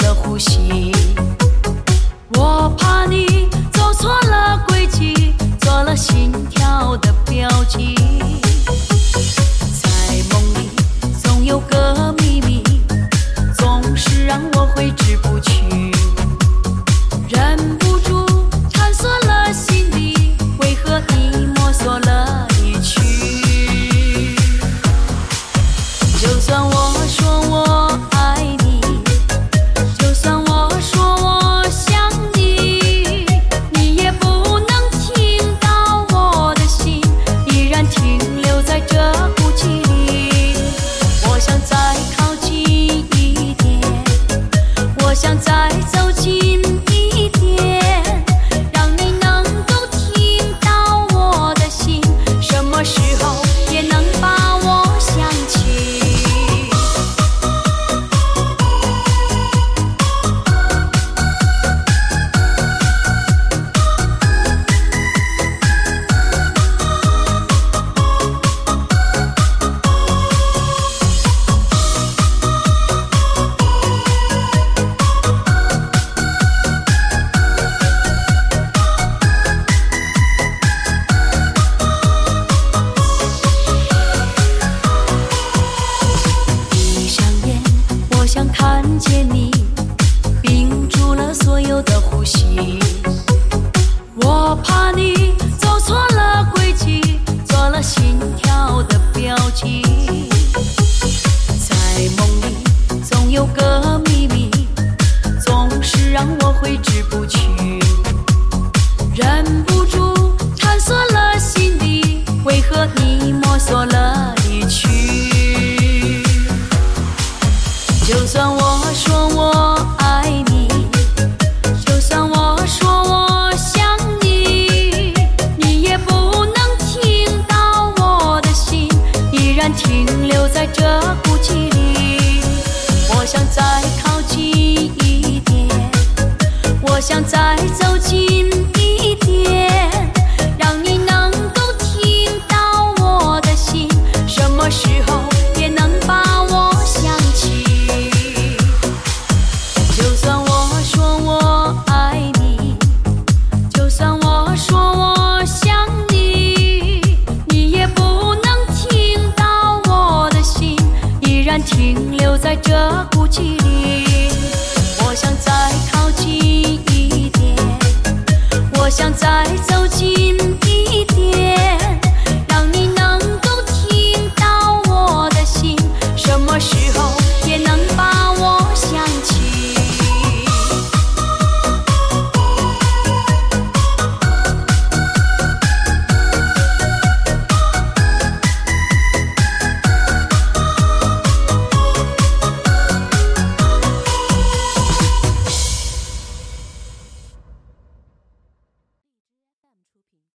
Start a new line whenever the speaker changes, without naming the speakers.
的呼吸我怕你走错了轨迹做了心跳的标记。在梦里总有个秘密总是让我挥之不去。我想再走近看见你，屏住了所有的呼吸。我怕你走错了轨迹，做了心跳的标记。在梦里总有个秘密，总是让我挥之不去，忍不住我说我爱你，就算我说我想你，你也不能听到我的心依然停留在这孤寂里。我想再靠近一点，我想再走近这孤寂里。我想再靠近一点，我想再走近